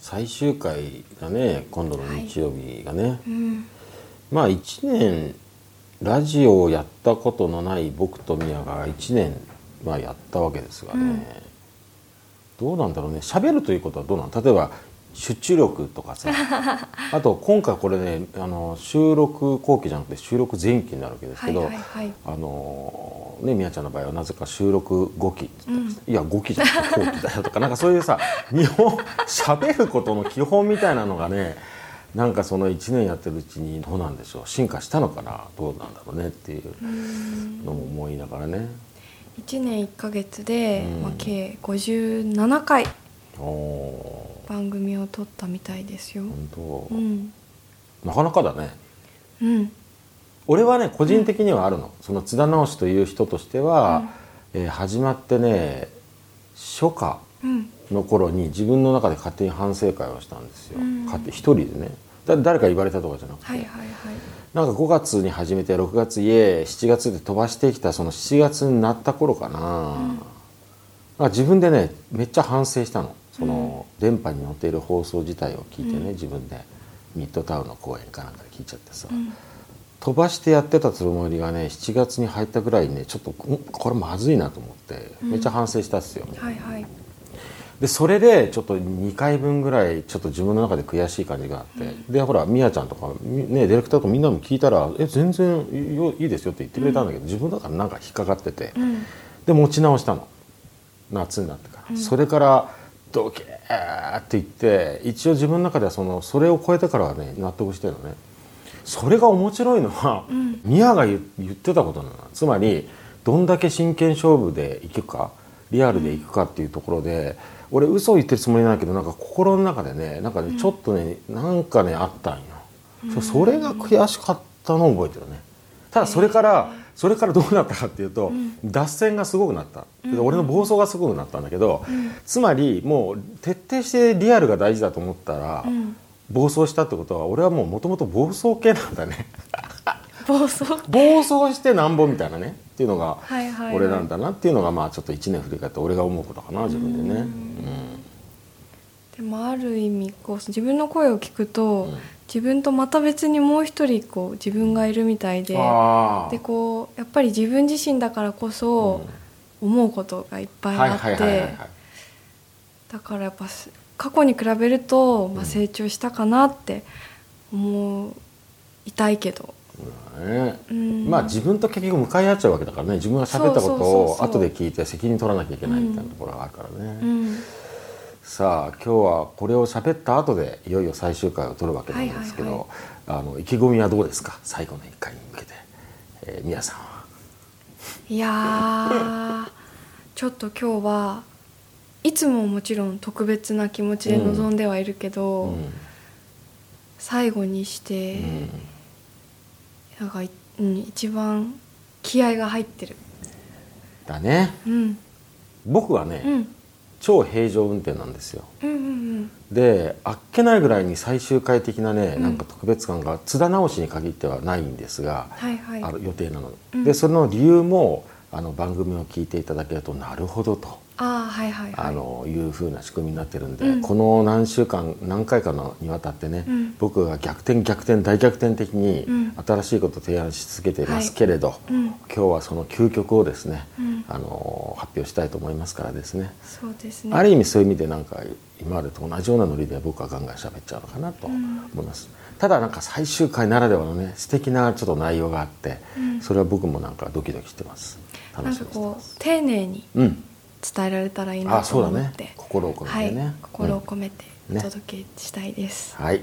最終回がね今度の日曜日がね、うん。まあ1年ラジオをやったことのない僕と宮が1年、まあ、やったわけですがね、うん。どうなんだろうね。喋るということはどうなの例えば集中力とかさ。あと今回これねあの収録後期じゃなくて収録前期になるわけですけど、はいはいはい。あのね宮ちゃんの場合はなぜか収録5期、うん。いや5期じゃなくて後期だよとかなんかそういうさ 日本喋ることの基本みたいなのがねなんかその1年やってるうちにどうなんでしょう。進化したのかなどうなんだろうねっていううん。のも思いながらね。1年1ヶ月で、うん。まあ、計57回。おー番組を撮ったみたいですよ。本当、うん。なかなかだね。うん。俺はね個人的にはあるの、その津田直しという人としては、えー始まってね初夏うん。の頃に自分の中で勝手に反省会をしたんですよ、うん。勝手一人でね。だ誰か言われたとかじゃなくて、はいはいはい。なんか5月に始めて6月いえ7月で飛ばしてきたその7月になった頃かな,、なんか自分でねめっちゃ反省したのその、電波に乗っている放送自体を聞いてね、うん。自分でミッドタウンの公演かなんかで聞いちゃってさ、うん。飛ばしてやってたつもりがね7月に入ったぐらいにねちょっとんこれまずいなと思ってうん。めっちゃ反省したっすよ、はいはい。でそれでちょっと2回分ぐらいちょっと自分の中で悔しい感じがあって、でほらみやちゃんとか、みね、ディレクターとかみんなも聞いたら「え全然いいよいいですよ」って言ってくれたんだけど、自分だからなんか引っかかってて、うん。で持ち直したの。夏になってから、うん。それからドキーって言って一応自分の中ではそのそれを超えてからはね納得してるのね。それが面白いのは、うん。ミヤが言言ってたことなの。つまりどんだけ真剣勝負でいくかリアルでいくかっていうところで、俺嘘を言ってるつもりないけどなんか心の中でねなんかね、ちょっとねなんかねあったんよ、そそれが悔しかったのを覚えてるね。ただそれから、それからどうなったかっていうと、ん。脱線がすごくなった、でうん。俺の暴走がすごくなったんだけど、うん。つまりもう徹底してリアルが大事だと思ったら、うん。暴走したってことは俺はもうもともと暴走系なんだね。暴走？暴走してなんぼみたいなね。っていうのが俺なんだなっていうのがまあちょっと1年振り返って俺が思うことかな自分でね。でもある意味こう自分の声を聞くと、うん自分とまた別にもう一人こう自分がいるみたいででこうやっぱり自分自身だからこそ思うことがいっぱいあってだからやっぱす過去に比べると、まあ、成長したかなって思いたいけど、ね。うん。まあ自分と結局向かい合っちゃうわけだからね。自分が喋ったことを後で聞いて責任取らなきゃいけないみたいなところがあるからね、うんさあ今日はこれを喋った後でいよいよ最終回を取るわけなんですけど、はいはいあの意気込みはどうですか？最後の1回に向けて、えー、宮さんは？いやー ちょっと今日はいつももちろん特別な気持ちで臨んではいるけど、うん。最後にして、うんなんかい、うん、一番気合が入ってる。だね。うん。僕はね、うん超平常運転なんですよ。うんうんであっけないぐらいに最終回的なね、うん。なんか特別感が津田直しに限ってはないんですが、はいはい。ある予定なの、うん。でその理由もあの番組を聞いていただけるとなるほどと。ああはいはいはい。あのいう風な仕組みになってるんで、うん。この何週間何回かのにわたってね、うん。僕が逆転逆転大逆転的にうん。新しいことを提案し続けていますはいけれど、うん。今日はその究極をですね、うん。あの発表したいと思いますからですね、そうですね。ある意味そういう意味でなんか今までと同じようなノリで僕はガンガン喋っちゃうのかなと思います、ただなんか最終回ならではのね素敵なちょっと内容があって、うん。それは僕もなんかドキドキしてます。楽しみにしてます。丁寧に。うん伝えられたらいいなとあそうだね。思って、心を込めてね、はい。心を込めてね。お届けしたいです、はい